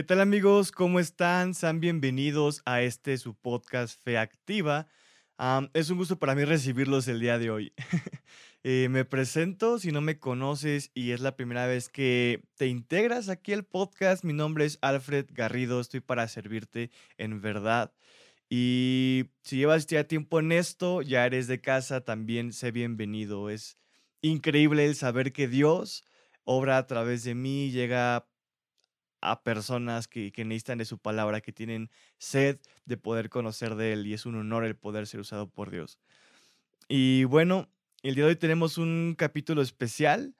¿Qué tal amigos? ¿Cómo están? Sean bienvenidos a este su podcast Fe Activa. Am, es un gusto para mí recibirlos el día de hoy. Eh, me presento si no me conoces y es la primera vez que te integras aquí al podcast. Mi nombre es Alfred Garrido, estoy para servirte en verdad. Y si llevas ya tiempo en esto, ya eres de casa, también sé bienvenido. Es increíble el saber que Dios obra a través de mí, llega a personas que, que necesitan de su palabra, que tienen sed de poder conocer de Él y es un honor el poder ser usado por Dios. Y bueno, el día de hoy tenemos un capítulo especial.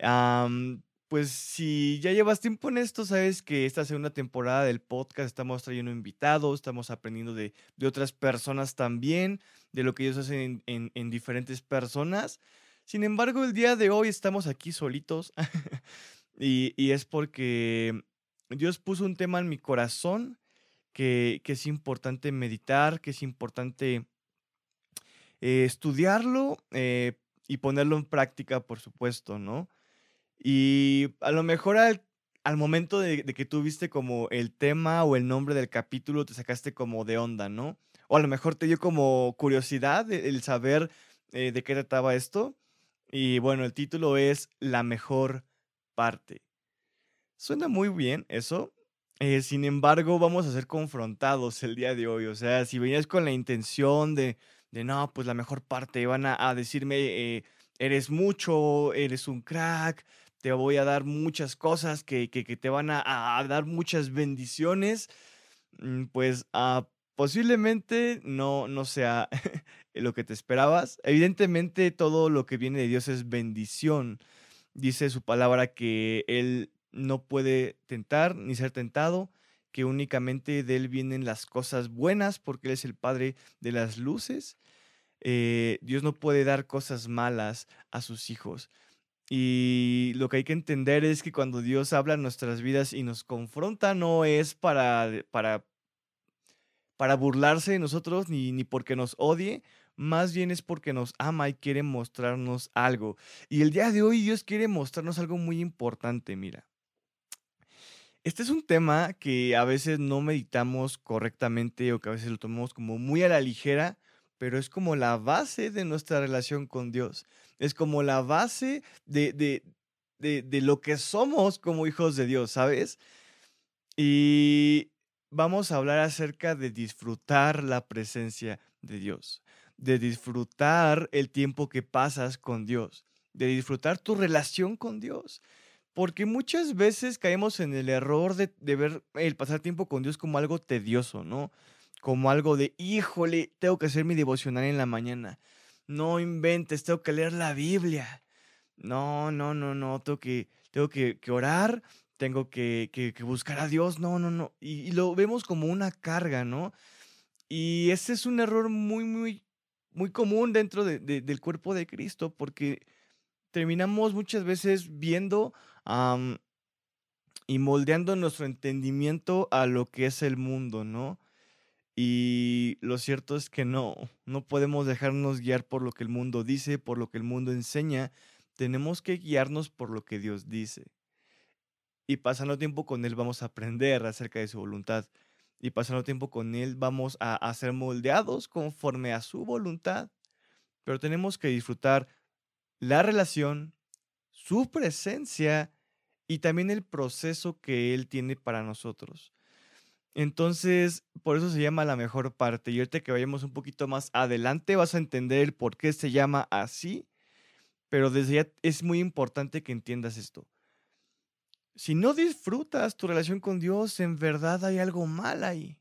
Am, pues si ya llevas tiempo en esto, sabes que esta segunda temporada del podcast estamos trayendo invitados, estamos aprendiendo de, de otras personas también, de lo que ellos hacen en, en- en diferentes personas. Sin embargo, el día de hoy estamos aquí solitos y, y es porque Dios puso un tema en mi corazón que, es importante meditar, que es importante eh, estudiarlo eh, y ponerlo en práctica, por supuesto, ¿no? Y a lo mejor al, momento de, que tú viste como el tema o el nombre del capítulo, te sacaste como de onda, ¿no? O a lo mejor te dio como curiosidad el, el saber eh, de qué trataba esto. Y bueno, el título es La mejor parte. Suena muy bien eso. eh, sin embargo, vamos a ser confrontados el día de hoy. O sea, si venías con la intención de, de no, pues la mejor parte, van a, a decirme, eh, eres mucho, eres un crack, te voy a dar muchas cosas que, que- te van a, a dar muchas bendiciones, mm, pues ah, posiblemente no, no sea lo que te esperabas. Evidentemente, todo lo que viene de Dios es bendición. Dice su palabra que Él no puede tentar ni ser tentado, que únicamente de Él vienen las cosas buenas, porque Él es el Padre de las luces. Eh, Dios no puede dar cosas malas a sus hijos. Y lo que hay que entender es que cuando Dios habla en nuestras vidas y nos confronta, no es para, para para burlarse de nosotros ni, ni porque nos odie, más bien es porque nos ama y quiere mostrarnos algo. Y el día de hoy Dios quiere mostrarnos algo muy importante, mira. Este es un tema que a veces no meditamos correctamente o que a veces lo tomamos como muy a la ligera, pero es como la base de nuestra relación con Dios. Es como la base de, de, de, lo que somos como hijos de Dios, ¿sabes? Y vamos a hablar acerca de disfrutar la presencia de Dios, de disfrutar el tiempo que pasas con Dios, de disfrutar tu relación con Dios. Porque muchas veces caemos en el error de, de ver el pasar tiempo con Dios como algo tedioso, ¿no? Como algo de, híjole, tengo que hacer mi devocional en la mañana. No inventes, tengo que leer la Biblia. No, no, no, no, tengo que, tengo que, orar, tengo que, que- buscar a Dios. No, no, no. Y, lo vemos como una carga, ¿no? Y ese es un error muy, muy, muy común dentro de- de- del cuerpo de Cristo, porque terminamos muchas veces viendo y moldeando nuestro entendimiento a lo que es el mundo, ¿no? Y lo cierto es que no, no podemos dejarnos guiar por lo que el mundo dice, por lo que el mundo enseña. Tenemos que guiarnos por lo que Dios dice. Y pasando tiempo con Él vamos a aprender acerca de su voluntad. Y pasando tiempo con Él vamos a ser moldeados conforme a su voluntad. Pero tenemos que disfrutar la relación, su presencia y también el proceso que Él tiene para nosotros. Entonces, por eso se llama la mejor parte. Y ahorita que vayamos un poquito más adelante vas a entender por qué se llama así. Pero desde ya es muy importante que entiendas esto. Si no disfrutas tu relación con Dios, en verdad hay algo mal ahí.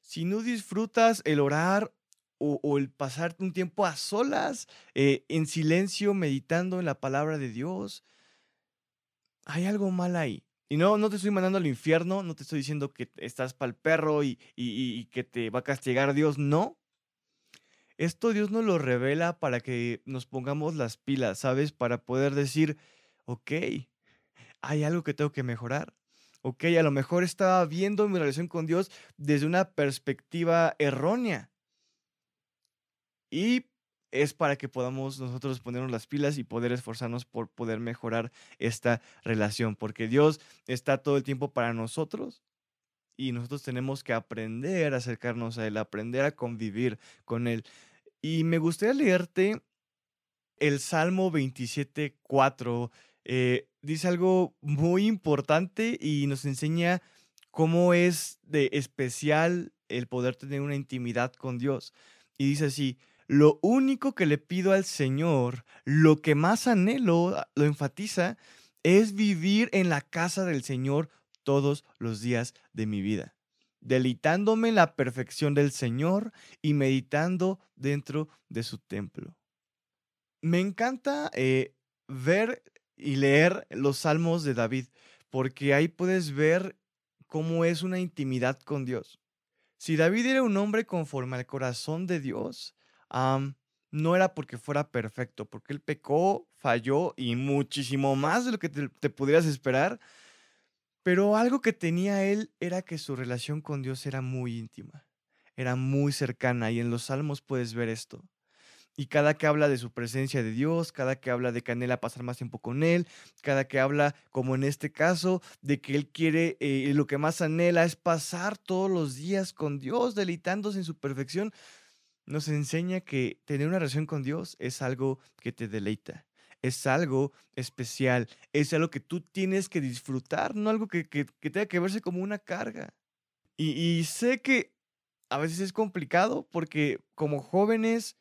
Si no disfrutas el orar o, o el pasar un tiempo a solas, eh, en silencio, meditando en la palabra de Dios, hay algo mal ahí. Y no, no te estoy mandando al infierno, no te estoy diciendo que estás para el perro y- y- y que te va a castigar Dios, no. Esto Dios nos lo revela para que nos pongamos las pilas, ¿sabes? Para poder decir, ok, hay algo que tengo que mejorar. Ok, a lo mejor estaba viendo mi relación con Dios desde una perspectiva errónea. Y es para que podamos nosotros ponernos las pilas y poder esforzarnos por poder mejorar esta relación, porque Dios está todo el tiempo para nosotros, y nosotros tenemos que aprender a acercarnos a Él, aprender a convivir con Él. Y me gustaría leerte el Salmo 27, 4. Eh, dice algo muy importante y nos enseña cómo es de especial el poder tener una intimidad con Dios. Y dice así, lo único que le pido al Señor, lo que más anhelo, ah, lo enfatiza, es vivir en la casa del Señor todos los días de mi vida, deleitándome en la perfección del Señor y meditando dentro de su templo. Me encanta eh, ver y leer los salmos de David, porque ahí puedes ver cómo es una intimidad con Dios. Si David era un hombre conforme al corazón de Dios, no era porque fuera perfecto, porque él pecó, falló y muchísimo más de lo que te, te pudieras esperar. Pero algo que tenía él era que su relación con Dios era muy íntima, era muy cercana y en los salmos puedes ver esto. Y cada que habla de su presencia de Dios, cada que habla de que anhela pasar más tiempo con Él, cada que habla, como en este caso, de que Él quiere, eh, lo que más anhela es pasar todos los días con Dios, deleitándose en su perfección, nos enseña que tener una relación con Dios es algo que te deleita, es algo especial, es algo que tú tienes que disfrutar, no algo que, tenga que verse como una carga. Y, sé que a veces es complicado porque como jóvenes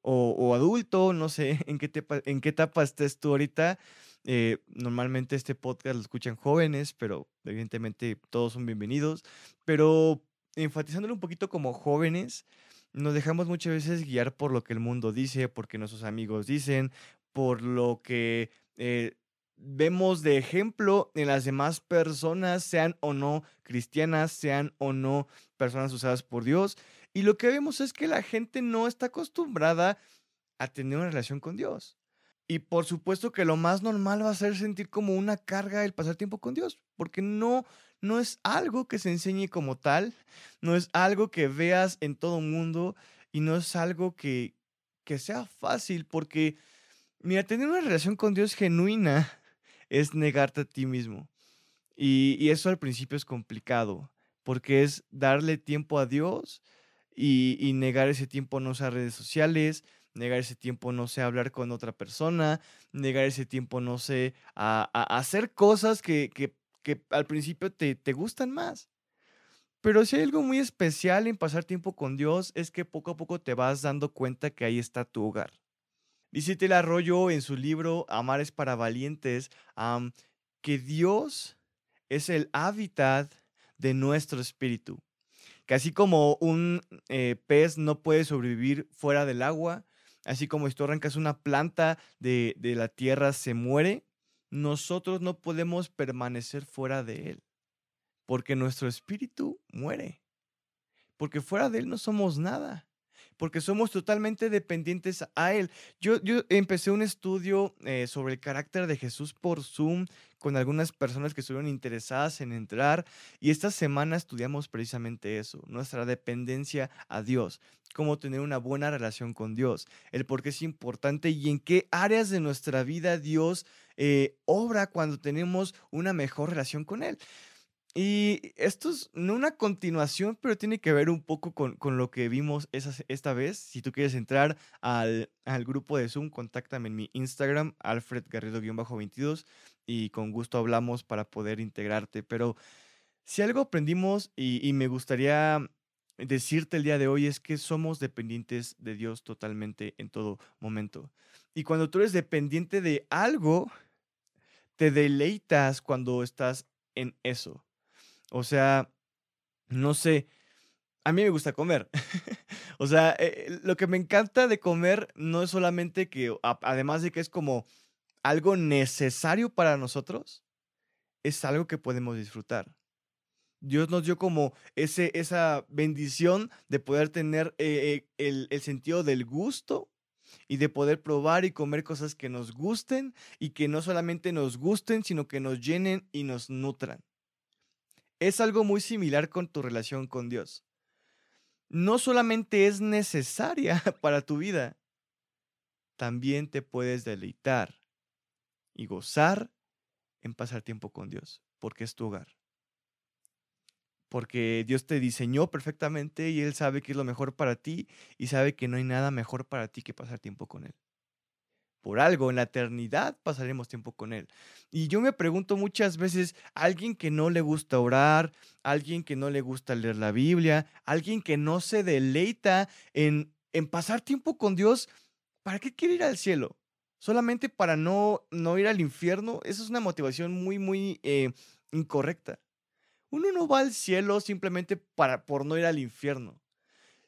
o, adulto, no sé en qué, en qué etapa estés tú ahorita. Eh, normalmente este podcast lo escuchan jóvenes, pero evidentemente todos son bienvenidos. Pero enfatizándolo un poquito como jóvenes, nos dejamos muchas veces guiar por lo que el mundo dice, porque nuestros amigos dicen, por lo que eh, vemos de ejemplo en las demás personas, sean o no cristianas, sean o no personas usadas por Dios. Y lo que vemos es que la gente no está acostumbrada a tener una relación con Dios. Y por supuesto que lo más normal va a ser sentir como una carga el pasar tiempo con Dios, porque no no es algo que se enseñe como tal, no es algo que veas en todo mundo y no es algo que, que sea fácil, porque mira, tener una relación con Dios genuina es negarte a ti mismo. Y, y eso al principio es complicado, porque es darle tiempo a Dios y, negar ese tiempo no usar redes sociales, negar ese tiempo no sé hablar con otra persona, negar ese tiempo no sé a, hacer cosas que, al principio te, te gustan más. Pero si hay algo muy especial en pasar tiempo con Dios es que poco a poco te vas dando cuenta que ahí está tu hogar. Dice el Arroyo en su libro Amar es para valientes que Dios es el hábitat de nuestro espíritu que así como un eh, pez no puede sobrevivir fuera del agua, así como si tú arrancas una planta de, de la tierra se muere, nosotros no podemos permanecer fuera de él, porque nuestro espíritu muere, porque fuera de él no somos nada porque somos totalmente dependientes a Él. Yo, yo empecé un estudio eh, sobre el carácter de Jesús por Zoom con algunas personas que estuvieron interesadas en entrar y esta semana estudiamos precisamente eso, nuestra dependencia a Dios, cómo tener una buena relación con Dios, el por qué es importante y en qué áreas de nuestra vida Dios eh, obra cuando tenemos una mejor relación con Él. Y esto es no una continuación, pero tiene que ver un poco con, lo que vimos esta vez. Si tú quieres entrar al, grupo de Zoom, contáctame en mi Instagram, Alfred Garrido-22, y con gusto hablamos para poder integrarte. Pero si algo aprendimos y, y me gustaría decirte el día de hoy es que somos dependientes de Dios totalmente en todo momento. Y cuando tú eres dependiente de algo, te deleitas cuando estás en eso. O sea, no sé, a mí me gusta comer. o sea, eh, lo que me encanta de comer no es solamente que, además de que es como algo necesario para nosotros, es algo que podemos disfrutar. Dios nos dio como ese, esa bendición de poder tener eh, eh, el, el sentido del gusto y de poder probar y comer cosas que nos gusten y que no solamente nos gusten, sino que nos llenen y nos nutran es algo muy similar con tu relación con Dios. No solamente es necesaria para tu vida, también te puedes deleitar y gozar en pasar tiempo con Dios, porque es tu hogar. Porque Dios te diseñó perfectamente y Él sabe que es lo mejor para ti y sabe que no hay nada mejor para ti que pasar tiempo con Él. Por algo, en la eternidad pasaremos tiempo con Él. Y yo me pregunto muchas veces, alguien que no le gusta orar, alguien que no le gusta leer la Biblia, alguien que no se deleita en, en pasar tiempo con Dios, ¿para qué quiere ir al cielo? Solamente para no, no ir al infierno. Eso es una motivación muy, muy eh, incorrecta. Uno no va al cielo simplemente para, por no ir al infierno.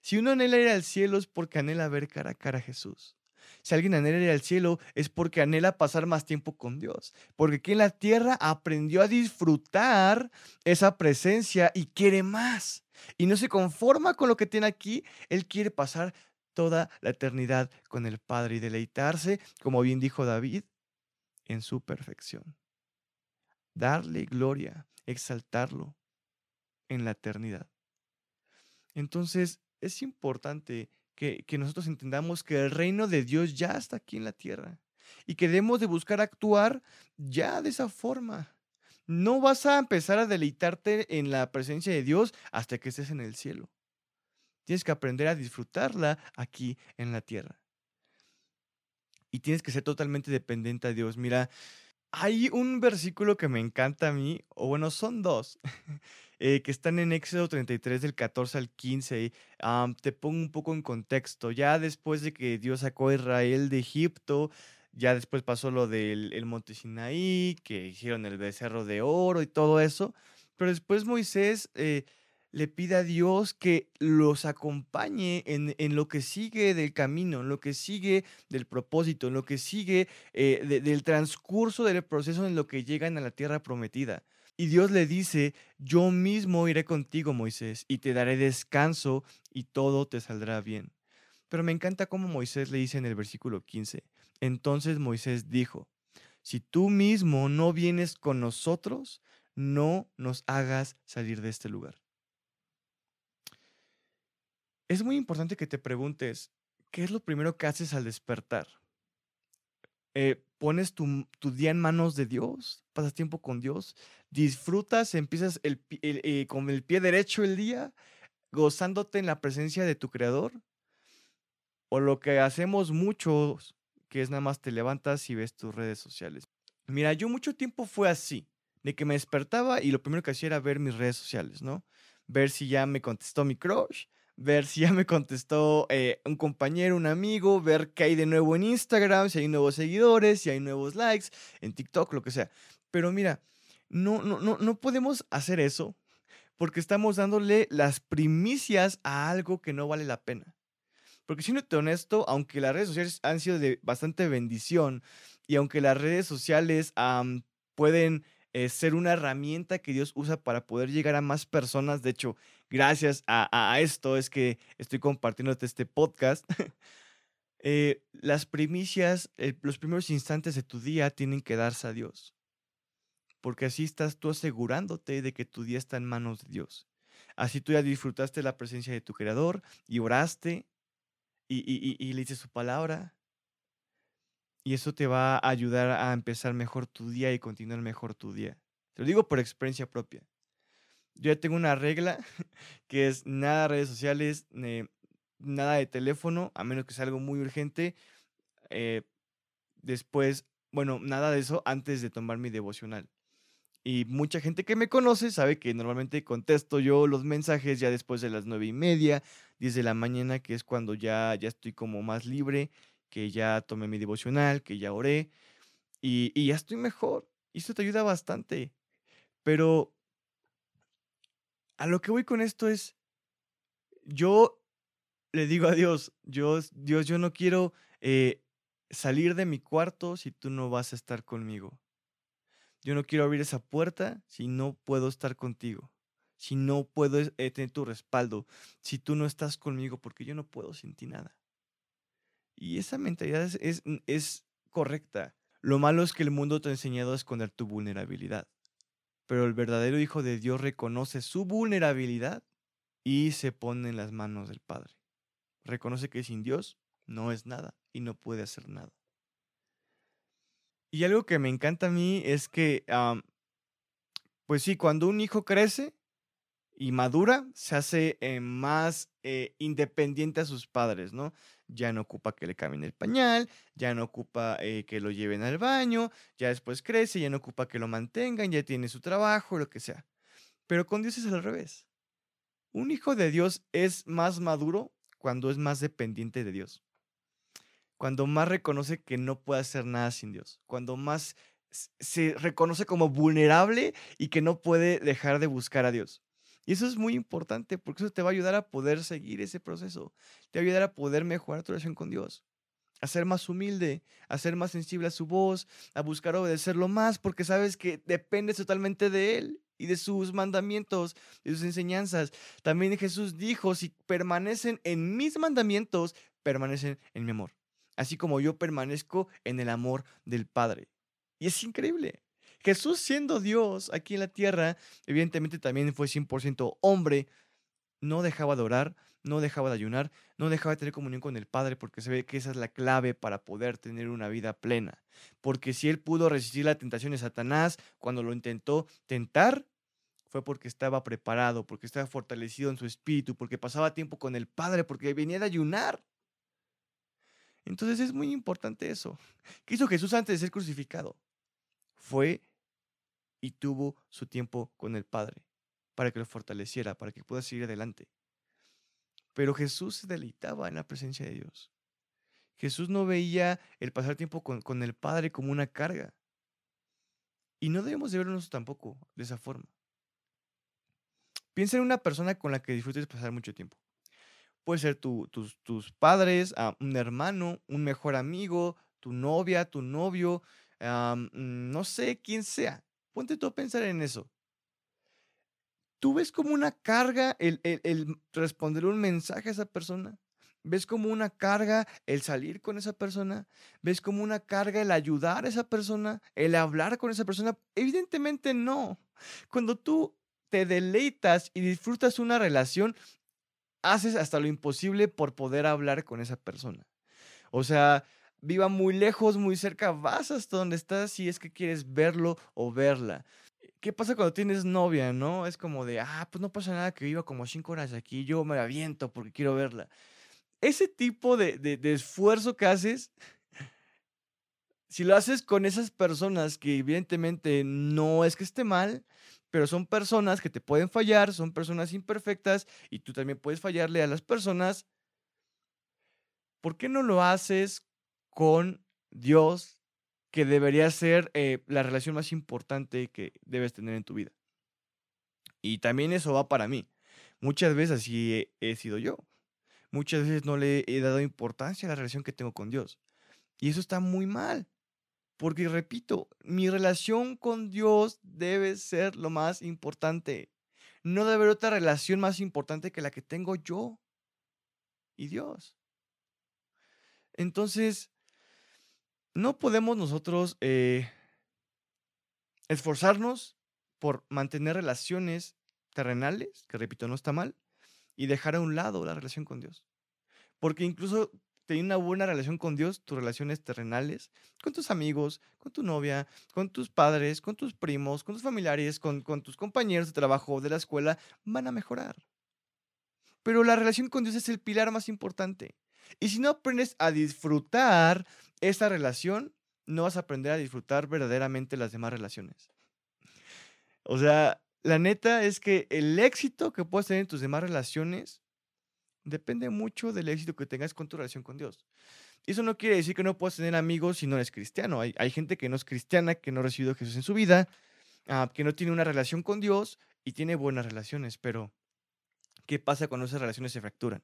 Si uno anhela ir al cielo es porque anhela ver cara a cara a Jesús. Si alguien anhela ir al cielo es porque anhela pasar más tiempo con Dios. Porque aquí en la tierra aprendió a disfrutar esa presencia y quiere más. Y no se conforma con lo que tiene aquí. Él quiere pasar toda la eternidad con el Padre y deleitarse, como bien dijo David, en su perfección. Darle gloria, exaltarlo en la eternidad. Entonces, es importante que, nosotros entendamos que el reino de Dios ya está aquí en la tierra y que debemos de buscar actuar ya de esa forma. No vas a empezar a deleitarte en la presencia de Dios hasta que estés en el cielo. Tienes que aprender a disfrutarla aquí en la tierra. Y tienes que ser totalmente dependiente a Dios. Mira, hay un versículo que me encanta a mí, o bueno, son dos, eh, que están en Éxodo 33 del 14 al 15. te pongo un poco en contexto. Ya después de que Dios sacó a Israel de Egipto, ya después pasó lo del el monte Sinaí, que hicieron el becerro de oro y todo eso. Pero después Moisés eh, le pide a Dios que los acompañe en, lo que sigue del camino, en lo que sigue del propósito, en lo que sigue eh, del transcurso del proceso en lo que llegan a la tierra prometida. Y Dios le dice, yo mismo iré contigo, Moisés, y te daré descanso y todo te saldrá bien. Pero me encanta cómo Moisés le dice en el versículo 15. Entonces Moisés dijo, si tú mismo no vienes con nosotros, no nos hagas salir de este lugar. Es muy importante que te preguntes, ¿qué es lo primero que haces al despertar? Eh, ¿Pones tu, día en manos de Dios? ¿Pasas tiempo con Dios? ¿Disfrutas, empiezas el, eh, con el pie derecho el día, gozándote en la presencia de tu Creador? ¿O lo que hacemos muchos, que es nada más te levantas y ves tus redes sociales? Mira, yo mucho tiempo fue así, de que me despertaba y lo primero que hacía era ver mis redes sociales, ¿no? Ver si ya me contestó mi crush, ver si ya me contestó eh, un compañero, un amigo, ver qué hay de nuevo en Instagram, si hay nuevos seguidores, si hay nuevos likes, en TikTok, lo que sea. Pero mira, no, no, no, no podemos hacer eso porque estamos dándole las primicias a algo que no vale la pena. Porque siendo honesto, aunque las redes sociales han sido de bastante bendición y aunque las redes sociales pueden eh, ser una herramienta que Dios usa para poder llegar a más personas. De hecho, gracias a, esto es que estoy compartiéndote este podcast. Eh, las primicias, los primeros instantes de tu día tienen que darse a Dios. Porque así estás tú asegurándote de que tu día está en manos de Dios. Así tú ya disfrutaste la presencia de tu Creador y oraste y, y, y, le dices su palabra. Y eso te va a ayudar a empezar mejor tu día y continuar mejor tu día. Te lo digo por experiencia propia. Yo ya tengo una regla que es nada de redes sociales, nada de teléfono, a menos que sea algo muy urgente. Eh, después, bueno, nada de eso antes de tomar mi devocional. Y mucha gente que me conoce sabe que normalmente contesto yo los mensajes ya después de las nueve y media, diez de la mañana, que es cuando ya, ya estoy como más libre, que ya tomé mi devocional, que ya oré y, y ya estoy mejor. Y esto te ayuda bastante. Pero a lo que voy con esto es, yo le digo a Dios, Dios, Dios yo no quiero eh, salir de mi cuarto si tú no vas a estar conmigo. Yo no quiero abrir esa puerta si no puedo estar contigo, si no puedo eh, tener tu respaldo, si tú no estás conmigo, porque yo no puedo sin ti nada. Y esa mentalidad es, es correcta. Lo malo es que el mundo te ha enseñado a esconder tu vulnerabilidad. Pero el verdadero Hijo de Dios reconoce su vulnerabilidad y se pone en las manos del Padre. Reconoce que sin Dios no es nada y no puede hacer nada. Y algo que me encanta a mí es que, pues sí, cuando un hijo crece y madura, se hace eh, más eh, independiente a sus padres, ¿no? Ya no ocupa que le cambien el pañal, ya no ocupa eh, que lo lleven al baño, ya después crece, ya no ocupa que lo mantengan, ya tiene su trabajo, lo que sea. Pero con Dios es al revés. Un hijo de Dios es más maduro cuando es más dependiente de Dios. Cuando más reconoce que no puede hacer nada sin Dios. Cuando más se reconoce como vulnerable y que no puede dejar de buscar a Dios. Y eso es muy importante porque eso te va a ayudar a poder seguir ese proceso. Te va a ayudar a poder mejorar tu relación con Dios. A ser más humilde, a ser más sensible a su voz, a buscar obedecerlo más porque sabes que dependes totalmente de Él y de sus mandamientos, de sus enseñanzas. También Jesús dijo, si permanecen en mis mandamientos, permanecen en mi amor. Así como yo permanezco en el amor del Padre. Y es increíble. Jesús siendo Dios aquí en la tierra, evidentemente también fue 100% hombre, no dejaba de orar, no dejaba de ayunar, no dejaba de tener comunión con el Padre, porque se ve que esa es la clave para poder tener una vida plena. Porque si él pudo resistir la tentación de Satanás cuando lo intentó tentar, fue porque estaba preparado, porque estaba fortalecido en su espíritu, porque pasaba tiempo con el Padre, porque venía de ayunar. Entonces es muy importante eso. ¿Qué hizo Jesús antes de ser crucificado? Fue y tuvo su tiempo con el Padre para que lo fortaleciera, para que pueda seguir adelante. Pero Jesús se deleitaba en la presencia de Dios. Jesús no veía el pasar tiempo con, el Padre como una carga. Y no debemos de vernos tampoco de esa forma. Piensa en una persona con la que disfrutes pasar mucho tiempo. Puede ser tus, tus, padres, ah, un hermano, un mejor amigo, tu novia, tu novio, mm, no sé quién sea. Ponte tú a pensar en eso. ¿Tú ves como una carga el, el, responder un mensaje a esa persona? ¿Ves como una carga el salir con esa persona? ¿Ves como una carga el ayudar a esa persona? ¿El hablar con esa persona? Evidentemente no. Cuando tú te deleitas y disfrutas una relación, haces hasta lo imposible por poder hablar con esa persona. O sea, viva muy lejos, muy cerca, vas hasta donde estás si es que quieres verlo o verla. ¿Qué pasa cuando tienes novia, no? Es como de, ah, pues no pasa nada que viva como cinco horas aquí, yo me aviento porque quiero verla. Ese tipo de, de esfuerzo que haces, si lo haces con esas personas que evidentemente no es que esté mal, pero son personas que te pueden fallar, son personas imperfectas y tú también puedes fallarle a las personas. ¿Por qué no lo haces con Dios, que debería ser eh, la relación más importante que debes tener en tu vida. Y también eso va para mí. Muchas veces así he, sido yo. Muchas veces no le he dado importancia a la relación que tengo con Dios. Y eso está muy mal. Porque, repito, mi relación con Dios debe ser lo más importante. No debe haber otra relación más importante que la que tengo yo y Dios. Entonces, no podemos nosotros eh, esforzarnos por mantener relaciones terrenales, que repito, no está mal, y dejar a un lado la relación con Dios. Porque incluso teniendo una buena relación con Dios, tus relaciones terrenales, con tus amigos, con tu novia, con tus padres, con tus primos, con tus familiares, con, con tus compañeros de trabajo, de la escuela, van a mejorar. Pero la relación con Dios es el pilar más importante. Y si no aprendes a disfrutar esta relación, no vas a aprender a disfrutar verdaderamente las demás relaciones. O sea, la neta es que el éxito que puedas tener en tus demás relaciones depende mucho del éxito que tengas con tu relación con Dios. Eso no quiere decir que no puedas tener amigos si no eres cristiano. Hay, gente que no es cristiana, que no ha recibido a Jesús en su vida, ah, que no tiene una relación con Dios y tiene buenas relaciones, pero ¿qué pasa cuando esas relaciones se fracturan?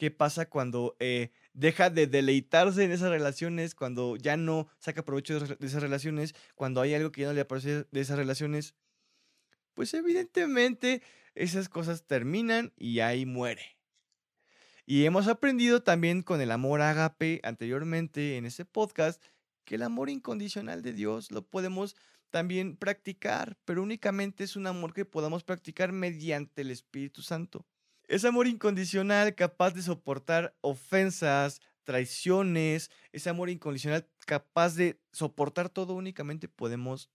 Qué pasa cuando eh, deja de deleitarse en esas relaciones, cuando ya no saca provecho de, esas relaciones, cuando hay algo que ya no le aparece de esas relaciones, pues evidentemente esas cosas terminan y ahí muere. Y hemos aprendido también con el amor ágape anteriormente en ese podcast que el amor incondicional de Dios lo podemos también practicar, pero únicamente es un amor que podamos practicar mediante el Espíritu Santo. Es amor incondicional capaz de soportar ofensas, traiciones, ese amor incondicional capaz de soportar todo únicamente podemos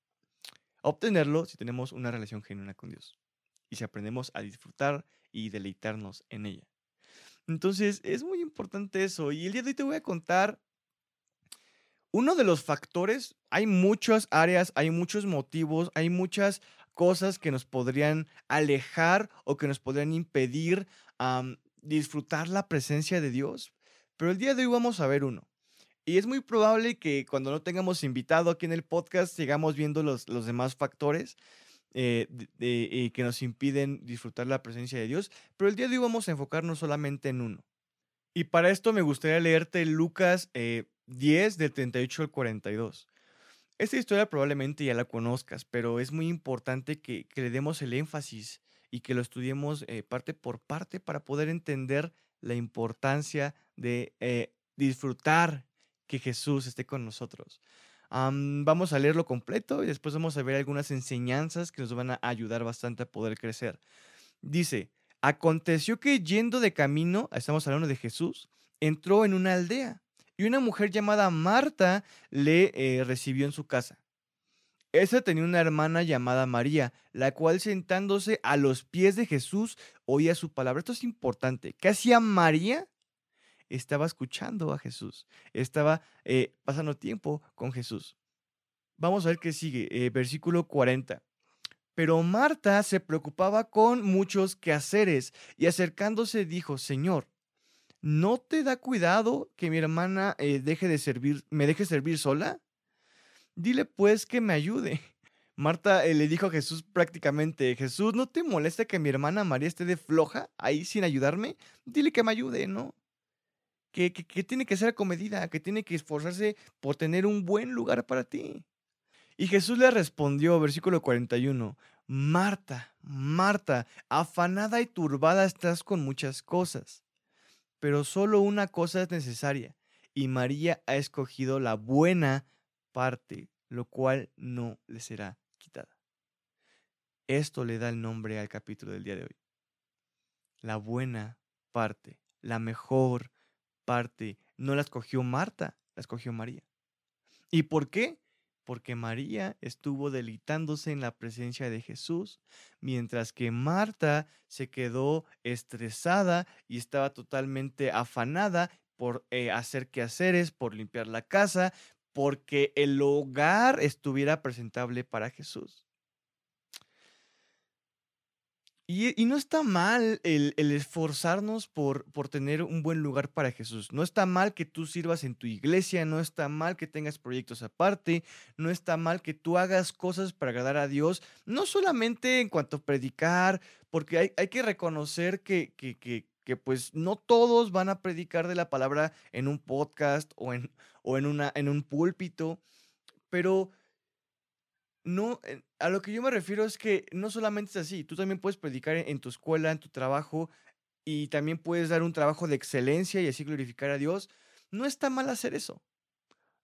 obtenerlo si tenemos una relación genuina con Dios. y si aprendemos a disfrutar y deleitarnos en ella. Entonces, es muy importante eso. Y el día de hoy te voy a contar uno de los factores. Hay muchas áreas, hay muchos motivos, hay muchas cosas que nos podrían alejar o que nos podrían impedir disfrutar la presencia de Dios. Pero el día de hoy vamos a ver uno. Y es muy probable que cuando no tengamos invitado aquí en el podcast sigamos viendo los, los demás factores eh, eh, que nos impiden disfrutar la presencia de Dios. Pero el día de hoy vamos a enfocarnos solamente en uno. Y para esto me gustaría leerte Lucas 10 eh, del 38 al 42. Esta historia probablemente ya la conozcas, pero es muy importante que, le demos el énfasis y que lo estudiemos parte por parte para poder entender la importancia de disfrutar que Jesús esté con nosotros. vamos a leerlo completo y después vamos a ver algunas enseñanzas que nos van a ayudar bastante a poder crecer. Dice, aconteció que yendo de camino, estamos hablando de Jesús, entró en una aldea y una mujer llamada Marta le eh, recibió en su casa. Esa tenía una hermana llamada María, la cual sentándose a los pies de Jesús oía su palabra. Esto es importante. ¿Qué hacía María? estaba escuchando a Jesús, estaba eh, pasando tiempo con Jesús. Vamos a ver qué sigue, eh, versículo 40. Pero Marta se preocupaba con muchos quehaceres y acercándose dijo, Señor, ¿no te da cuidado que mi hermana eh, deje de servir, me deje servir sola? Dile pues que me ayude. Marta le dijo a Jesús prácticamente, Jesús, ¿no te molesta que mi hermana María esté de floja ahí sin ayudarme? Dile que me ayude, ¿no? que, tiene que ser acomedida, que tiene que esforzarse por tener un buen lugar para ti. Y Jesús le respondió, versículo 41, Marta, Marta, afanada y turbada estás con muchas cosas, pero solo una cosa es necesaria, y María ha escogido la buena parte, lo cual no le será quitada. Esto le da el nombre al capítulo del día de hoy. La buena parte, la mejor parte no la escogió Marta, la escogió María. ¿Y por qué? Porque María estuvo delitándose en la presencia de Jesús, mientras que Marta se quedó estresada y estaba totalmente afanada por eh, hacer quehaceres, por limpiar la casa, porque el hogar estuviera presentable para Jesús. Y, no está mal el, esforzarnos por, por, tener un buen lugar para Jesús. No está mal que tú sirvas en tu iglesia, no está mal que tengas proyectos aparte, no está mal que tú hagas cosas para agradar a Dios, no solamente en cuanto a predicar, porque hay, hay que reconocer que, que, que, que, pues no todos van a predicar de la palabra en un podcast o en, o en, una, en un púlpito, pero no, eh, a lo que yo me refiero es que no solamente es así, tú también puedes predicar en tu escuela, en tu trabajo, y también puedes dar un trabajo de excelencia y así glorificar a Dios. No está mal hacer eso.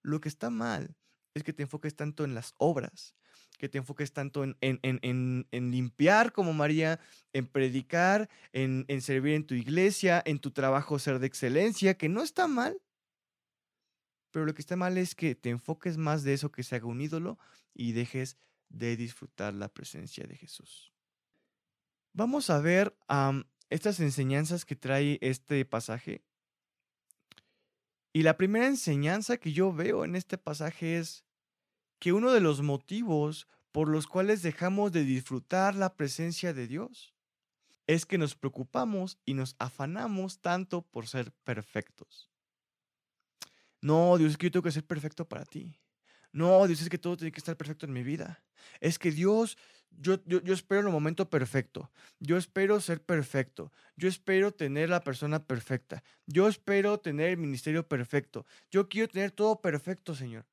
Lo que está mal es que te enfoques tanto en las obras, que te enfoques tanto en, en, limpiar como María, en predicar, en, en servir en tu iglesia, en tu trabajo ser de excelencia, que no está mal, pero lo que está mal es que te enfoques más de eso que se haga un ídolo y dejes de disfrutar la presencia de Jesús. Vamos a ver estas enseñanzas que trae este pasaje. Y la primera enseñanza que yo veo en este pasaje es que uno de los motivos por los cuales dejamos de disfrutar la presencia de Dios es que nos preocupamos y nos afanamos tanto por ser perfectos. No, Dios, es que yo tengo que ser perfecto para ti. No, Dios, es que todo tiene que estar perfecto en mi vida. Es que Dios, yo, yo, yo espero el momento perfecto. Yo espero ser perfecto. Yo espero tener la persona perfecta. Yo espero tener el ministerio perfecto. Yo quiero tener todo perfecto, Señor.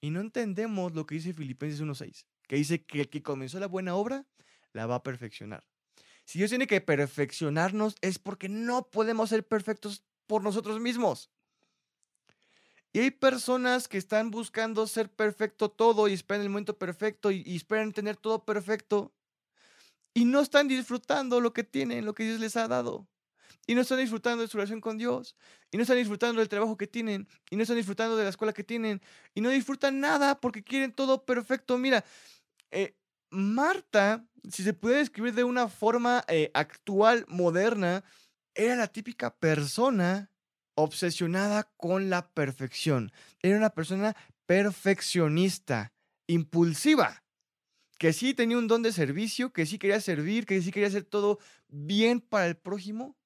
Y no entendemos lo que dice Filipenses 1.6, que dice que el que comenzó la buena obra la va a perfeccionar. Si Dios tiene que perfeccionarnos es porque no podemos ser perfectos por nosotros mismos. Y hay personas que están buscando ser perfecto todo y esperan el momento perfecto y, esperan tener todo perfecto. Y no están disfrutando lo que tienen, lo que Dios les ha dado. Y no están disfrutando de su relación con Dios. Y no están disfrutando del trabajo que tienen. Y no están disfrutando de la escuela que tienen. Y no disfrutan nada porque quieren todo perfecto. Mira, eh, Marta, si se puede describir de una forma eh, actual, moderna, era la típica persona obsesionada con la perfección. Era una persona perfeccionista, impulsiva, que sí tenía un don de servicio, que sí quería servir, que sí quería hacer todo bien para el prójimo,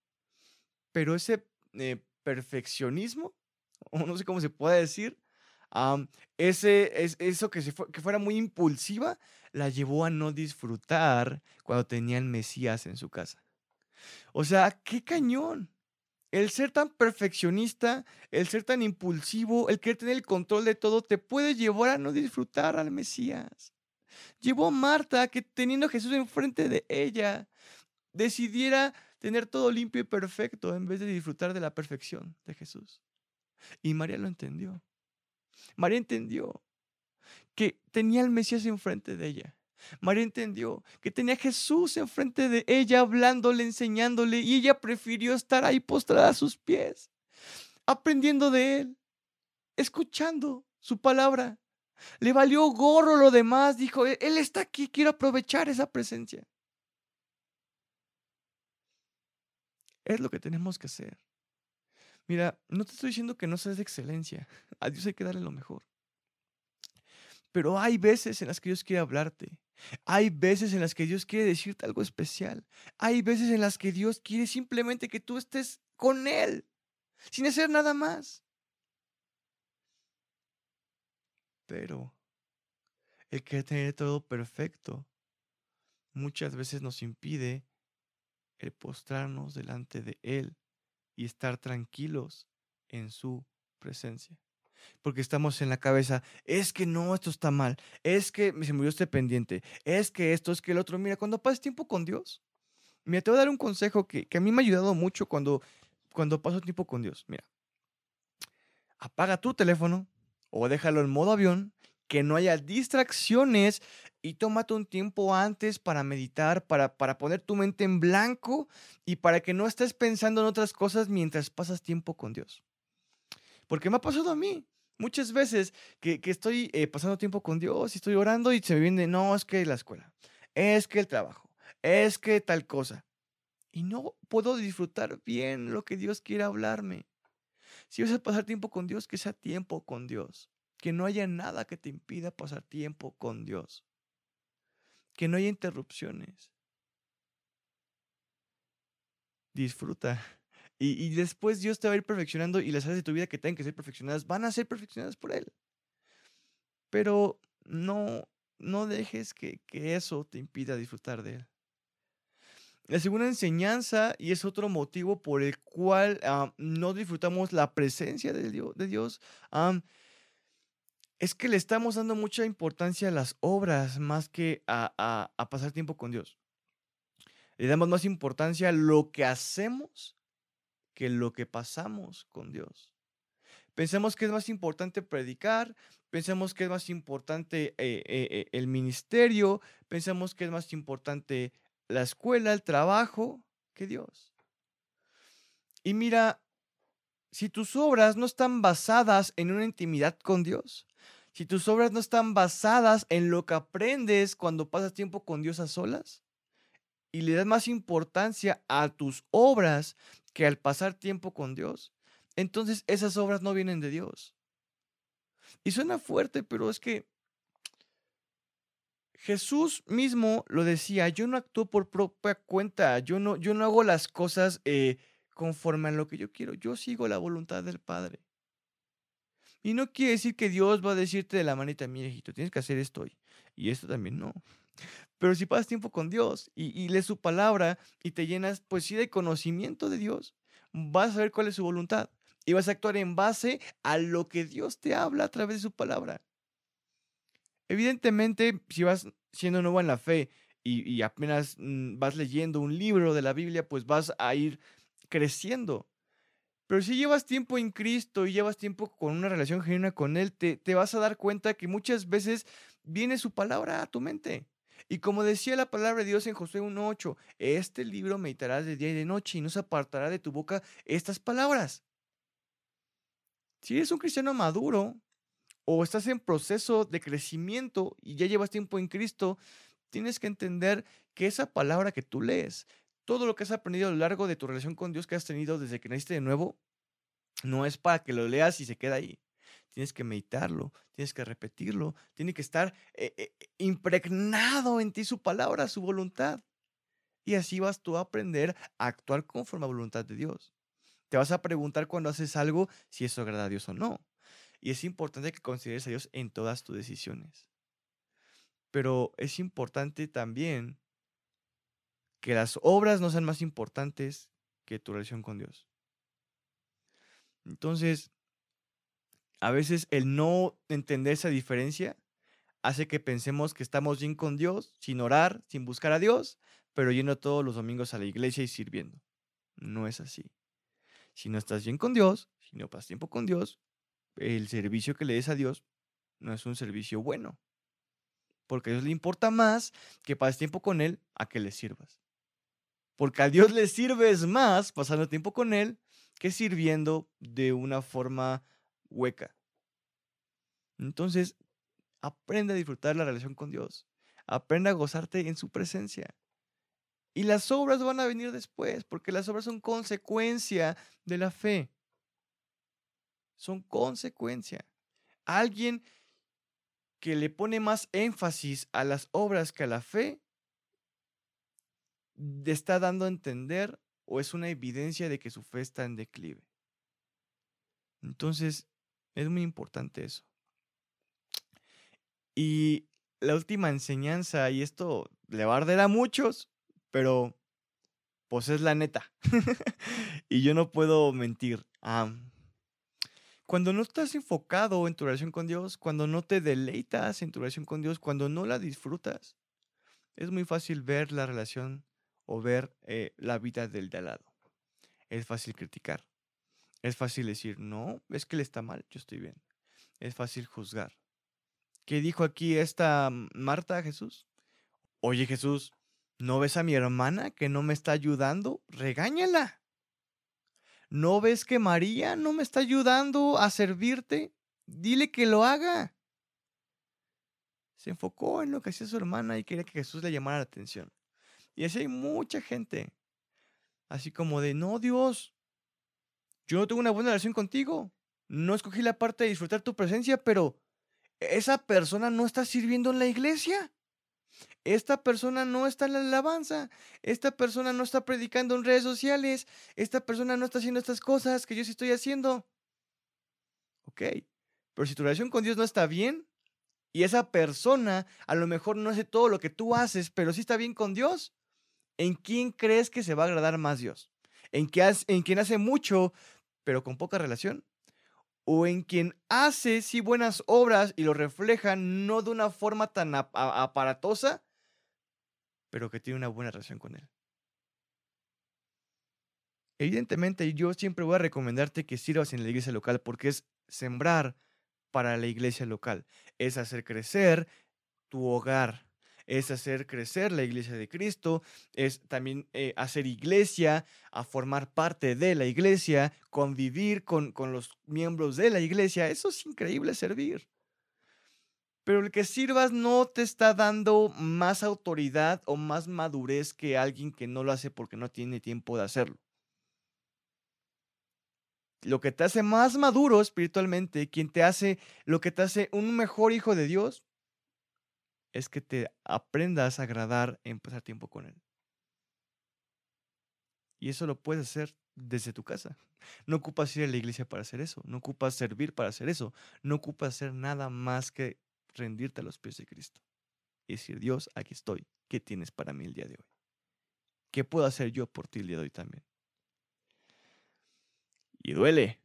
pero ese eh, perfeccionismo, o no sé cómo se puede decir, ese, es, eso que, se que fuera muy impulsiva, la llevó a no disfrutar cuando tenía el Mesías en su casa. O sea, qué cañón. El ser tan perfeccionista, el ser tan impulsivo, el querer tener el control de todo, te puede llevar a no disfrutar al Mesías. Llevó a Marta que teniendo a Jesús enfrente de ella, decidiera tener todo limpio y perfecto en vez de disfrutar de la perfección de Jesús. Y María lo entendió. María entendió que tenía al Mesías enfrente de ella. María entendió que tenía a Jesús enfrente de ella, hablándole, enseñándole, y ella prefirió estar ahí postrada a sus pies, aprendiendo de él, escuchando su palabra. Le valió gorro lo demás, dijo, e-, Él está aquí, quiero aprovechar esa presencia. Es lo que tenemos que hacer. Mira, no te estoy diciendo que no seas de excelencia. A Dios hay que darle lo mejor. Pero hay veces en las que Dios quiere hablarte. Hay veces en las que Dios quiere decirte algo especial. Hay veces en las que Dios quiere simplemente que tú estés con Él, sin hacer nada más. Pero el querer tener todo perfecto muchas veces nos impide el postrarnos delante de Él y estar tranquilos en su presencia. Porque estamos en la cabeza, es que no, esto está mal, es que se murió este pendiente, es que esto, es que el otro. Mira, cuando pases tiempo con Dios, mira, te voy a dar un consejo que, que a mí me ha ayudado mucho cuando, cuando paso tiempo con Dios. Mira, apaga tu teléfono o déjalo en modo avión que no haya distracciones y tómate un tiempo antes para meditar, para, para poner tu mente en blanco y para que no estés pensando en otras cosas mientras pasas tiempo con Dios. Porque me ha pasado a mí muchas veces que, estoy eh, pasando tiempo con Dios y estoy orando y se me viene, no, es que la escuela, es que el trabajo, es que tal cosa. Y no puedo disfrutar bien lo que Dios quiere hablarme. Si vas a pasar tiempo con Dios, que sea tiempo con Dios que no haya nada que te impida pasar tiempo con Dios, que no haya interrupciones. Disfruta. Y, después Dios te va a ir perfeccionando y las áreas de tu vida que tengan que ser perfeccionadas van a ser perfeccionadas por Él. Pero no, no dejes que, eso te impida disfrutar de Él. La segunda enseñanza, y es otro motivo por el cual no disfrutamos la presencia de Dios, de Dios es que le estamos dando mucha importancia a las obras más que a, pasar tiempo con Dios. Le damos más importancia a lo que hacemos que lo que pasamos con Dios. Pensamos que es más importante predicar, pensamos que es más importante eh, eh, eh, el ministerio, pensamos que es más importante la escuela, el trabajo, que Dios. Y mira, si tus obras no están basadas en una intimidad con Dios, si tus obras no están basadas en lo que aprendes cuando pasas tiempo con Dios a solas y le das más importancia a tus obras que al pasar tiempo con Dios, entonces esas obras no vienen de Dios. Y suena fuerte, pero es que Jesús mismo lo decía, yo no actúo por propia cuenta, yo no, yo no hago las cosas eh, conforme a lo que yo quiero, yo sigo la voluntad del Padre. Y no quiere decir que Dios va a decirte de la manita, mira, hijito, tienes que hacer esto hoy. Y esto también no. Pero si pasas tiempo con Dios y, lees su palabra y te llenas, pues sí, de conocimiento de Dios, vas a saber cuál es su voluntad. Y vas a actuar en base a lo que Dios te habla a través de su palabra. Evidentemente, si vas siendo nuevo en la fe y, y apenas mm, vas leyendo un libro de la Biblia, pues vas a ir creciendo. Pero si llevas tiempo en Cristo y llevas tiempo con una relación genuina con Él, te, te vas a dar cuenta que muchas veces viene su palabra a tu mente. Y como decía la palabra de Dios en Josué 1.8, este libro meditarás de día y de noche y no se apartará de tu boca estas palabras. Si eres un cristiano maduro o estás en proceso de crecimiento y ya llevas tiempo en Cristo, tienes que entender que esa palabra que tú lees, todo lo que has aprendido a lo largo de tu relación con Dios que has tenido desde que naciste de nuevo, no es para que lo leas y se quede ahí. Tienes que meditarlo, tienes que repetirlo, tiene que estar eh, eh, impregnado en ti su palabra, su voluntad. Y así vas tú a aprender a actuar conforme a la voluntad de Dios. Te vas a preguntar cuando haces algo si eso agrada a Dios o no. Y es importante que consideres a Dios en todas tus decisiones. Pero es importante también que las obras no sean más importantes que tu relación con Dios. Entonces, a veces el no entender esa diferencia hace que pensemos que estamos bien con Dios, sin orar, sin buscar a Dios, pero yendo todos los domingos a la iglesia y sirviendo. No es así. Si no estás bien con Dios, si no pasas tiempo con Dios, el servicio que le des a Dios no es un servicio bueno. Porque a Dios le importa más que pases tiempo con Él a que le sirvas. Porque a Dios le sirves más pasando tiempo con Él que sirviendo de una forma hueca. Entonces, aprende a disfrutar la relación con Dios. Aprende a gozarte en su presencia. Y las obras van a venir después, porque las obras son consecuencia de la fe son consecuencia. Alguien que le pone más énfasis a las obras que a la fe, está dando a entender o es una evidencia de que su fe está en declive. Entonces, es muy importante eso. Y la última enseñanza, y esto le va a arder a muchos, pero pues es la neta. y yo no puedo mentir. Cuando no estás enfocado en tu relación con Dios, cuando no te deleitas en tu relación con Dios, cuando no la disfrutas, es muy fácil ver la relación o ver eh, la vida del de al lado. Es fácil criticar. Es fácil decir, no, es que él está mal, yo estoy bien. Es fácil juzgar. ¿Qué dijo aquí esta Marta a Jesús? Oye Jesús, ¿no ves a mi hermana que no me está ayudando? Regáñala. ¿No ves que María no me está ayudando a servirte? Dile que lo haga. Se enfocó en lo que hacía su hermana y quería que Jesús le llamara la atención. Y así hay mucha gente. Así como de, no, Dios, yo no tengo una buena relación contigo. No escogí la parte de disfrutar tu presencia, pero esa persona no está sirviendo en la iglesia. Esta persona no está en la alabanza. Esta persona no está predicando en redes sociales. Esta persona no está haciendo estas cosas que yo sí estoy haciendo. Ok. Pero si tu relación con Dios no está bien y esa persona a lo mejor no hace todo lo que tú haces, pero sí está bien con Dios, ¿en quién crees que se va a agradar más Dios? ¿En, en quien hace mucho, pero con poca relación? o en quien hace sí buenas obras y lo refleja no de una forma tan aparatosa, pero que tiene una buena relación con él. Evidentemente, yo siempre voy a recomendarte que sirvas en la iglesia local porque es sembrar para la iglesia local, es hacer crecer tu hogar, es hacer crecer la iglesia de Cristo, es también eh, hacer iglesia, a formar parte de la iglesia, convivir con, con los miembros de la iglesia. Eso es increíble servir. Pero el que sirvas no te está dando más autoridad o más madurez que alguien que no lo hace porque no tiene tiempo de hacerlo. Lo que te hace más maduro espiritualmente, quien te hace, lo que te hace un mejor hijo de Dios, es que te aprendas a agradar en pasar tiempo con Él. Y eso lo puedes hacer desde tu casa. No ocupas ir a la iglesia para hacer eso. No ocupas servir para hacer eso. No ocupas hacer nada más que rendirte a los pies de Cristo. Y decir, Dios, aquí estoy. ¿Qué tienes para mí el día de hoy? ¿Qué puedo hacer yo por ti el día de hoy también? Y duele,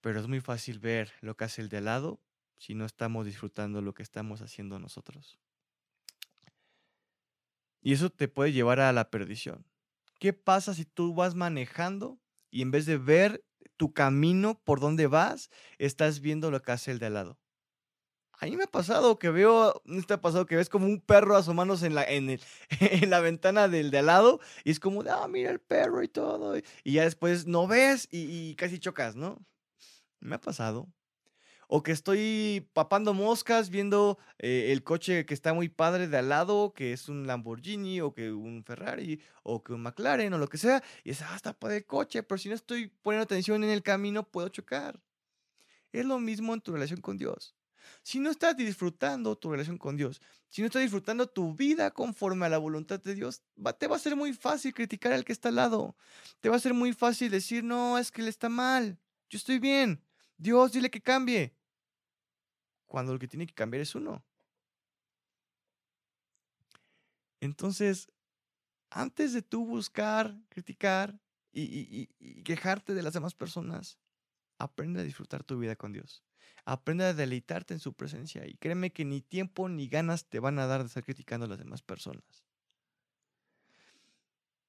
pero es muy fácil ver lo que hace el de al lado si no estamos disfrutando lo que estamos haciendo nosotros. Y eso te puede llevar a la perdición. ¿Qué pasa si tú vas manejando y en vez de ver tu camino por donde vas, estás viendo lo que hace el de al lado? A mí me ha pasado que veo, ¿no te ha pasado que ves como un perro asomándose en la, en, el, en la ventana del de al lado y es como, ah, mira el perro y todo. Y ya después no ves y, y casi chocas, ¿no? Me ha pasado. O que estoy papando moscas viendo eh, el coche que está muy padre de al lado, que es un Lamborghini o que un Ferrari o que un McLaren o lo que sea, y es, ah, está el coche, pero si no estoy poniendo atención en el camino, puedo chocar. Es lo mismo en tu relación con Dios. Si no estás disfrutando tu relación con Dios, si no estás disfrutando tu vida conforme a la voluntad de Dios, te va a ser muy fácil criticar al que está al lado. Te va a ser muy fácil decir, no, es que él está mal. Yo estoy bien. Dios, dile que cambie. Cuando lo que tiene que cambiar es uno. Entonces, antes de tú buscar, criticar y, quejarte de las demás personas, aprende a disfrutar tu vida con Dios. Aprende a deleitarte en su presencia y créeme que ni tiempo ni ganas te van a dar de estar criticando a las demás personas.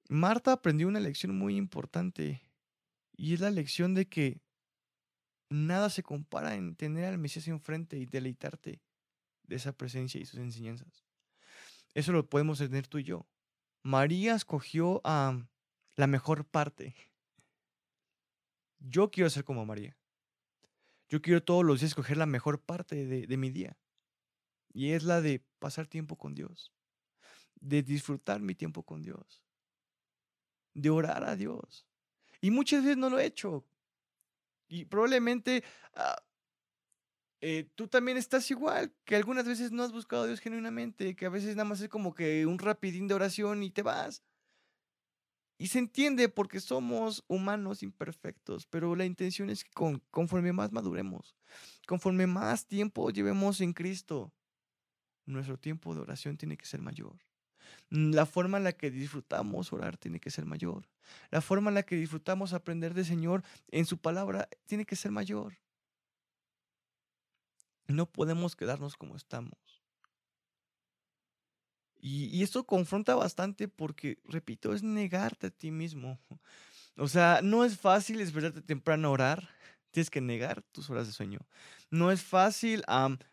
Marta aprendió una lección muy importante y es la lección de que nada se compara en tener al Mesías enfrente y deleitarte de esa presencia y sus enseñanzas. Eso lo podemos tener tú y yo. María escogió a la mejor parte. Yo quiero ser como María. Yo quiero todos los días escoger la mejor parte de, de mi día. Y es la de pasar tiempo con Dios. De disfrutar mi tiempo con Dios. De orar a Dios. Y muchas veces no lo he hecho. Y probablemente ah, eh, tú también estás igual, que algunas veces no has buscado a Dios genuinamente, que a veces nada más es como que un rapidín de oración y te vas. Y se entiende porque somos humanos imperfectos, pero la intención es que conforme más maduremos, conforme más tiempo llevemos en Cristo, nuestro tiempo de oración tiene que ser mayor. La forma en la que disfrutamos orar tiene que ser mayor. La forma en la que disfrutamos aprender del Señor en su palabra tiene que ser mayor. No podemos quedarnos como estamos. Y, esto confronta bastante porque, repito, es negarte a ti mismo. O sea, no es fácil despertarte temprano orar. Tienes que negar tus horas de sueño. No es fácil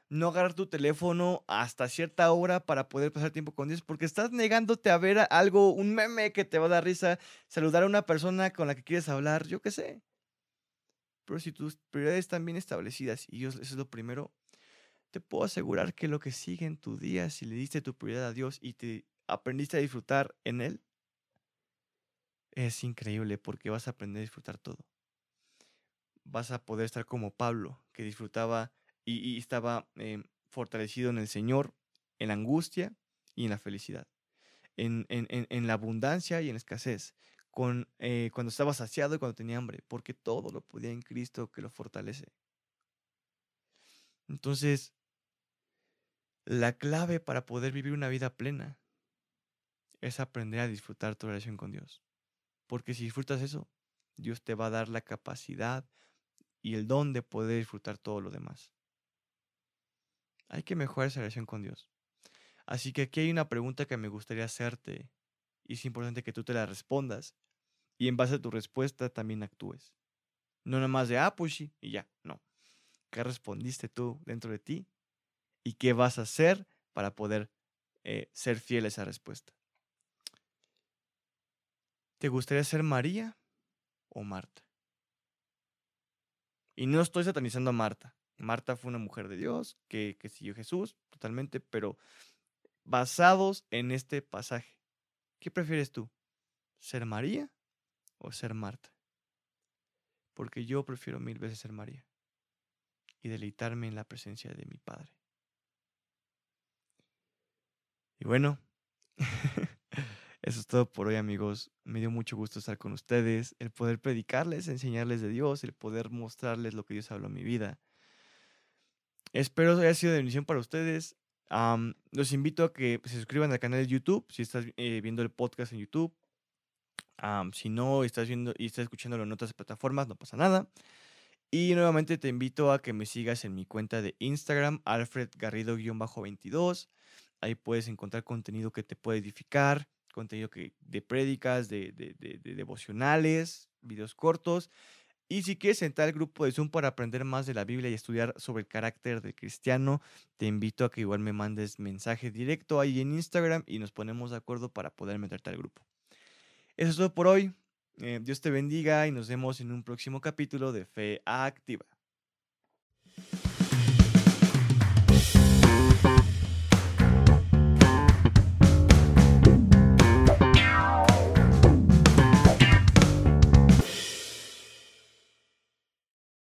no agarrar tu teléfono hasta cierta hora para poder pasar tiempo con Dios porque estás negándote a ver algo, un meme que te va a dar risa, saludar a una persona con la que quieres hablar, yo qué sé. Pero si tus prioridades están bien establecidas y Dios, eso es lo primero, te puedo asegurar que lo que sigue en tu día, si le diste tu prioridad a Dios y te aprendiste a disfrutar en Él, es increíble porque vas a aprender a disfrutar todo. Vas a poder estar como Pablo, que disfrutaba y, estaba em, fortalecido en el Señor, en la angustia y en la felicidad, en, en, la abundancia y en la escasez, con, eh, cuando estaba saciado y cuando tenía hambre, porque todo lo podía en Cristo que lo fortalece. Entonces, la clave para poder vivir una vida plena es aprender a disfrutar tu relación con Dios. Porque si disfrutas eso, Dios te va a dar la capacidad y el don de poder disfrutar todo lo demás. Hay que mejorar esa relación con Dios. Así que aquí hay una pregunta que me gustaría hacerte y es importante que tú te la respondas y en base a tu respuesta también actúes. No nada más de, ah, pues sí, y ya, no. ¿Qué respondiste tú dentro de ti y qué vas a hacer para poder eh, ser fiel a esa respuesta. ¿Te gustaría ser María o Marta? Y no estoy satanizando a Marta. Marta fue una mujer de Dios que, que siguió Jesús totalmente, pero basados en este pasaje, ¿qué prefieres tú? ¿Ser María o ser Marta? Porque yo prefiero mil veces ser María y deleitarme en la presencia de mi Padre. Y bueno, eso es todo por hoy amigos. Me dio mucho gusto estar con ustedes, el poder predicarles, enseñarles de Dios, el poder mostrarles lo que Dios habló en mi vida. Espero haya sido de bendición para ustedes. los invito a que se suscriban al canal de YouTube si estás eh, viendo el podcast en YouTube. si no estás viendo y estás escuchándolo en otras plataformas, no pasa nada. Y nuevamente te invito a que me sigas en mi cuenta de Instagram, Alfred Garrido-22. Ahí puedes encontrar contenido que te puede edificar, contenido que, de prédicas, de, devocionales, videos cortos. Y si quieres entrar al grupo de Zoom para aprender más de la Biblia y estudiar sobre el carácter del cristiano, te invito a que igual me mandes mensaje directo ahí en Instagram y nos ponemos de acuerdo para poder meterte al grupo. Eso es todo por hoy. Eh, Dios te bendiga y nos vemos en un próximo capítulo de Fe Activa.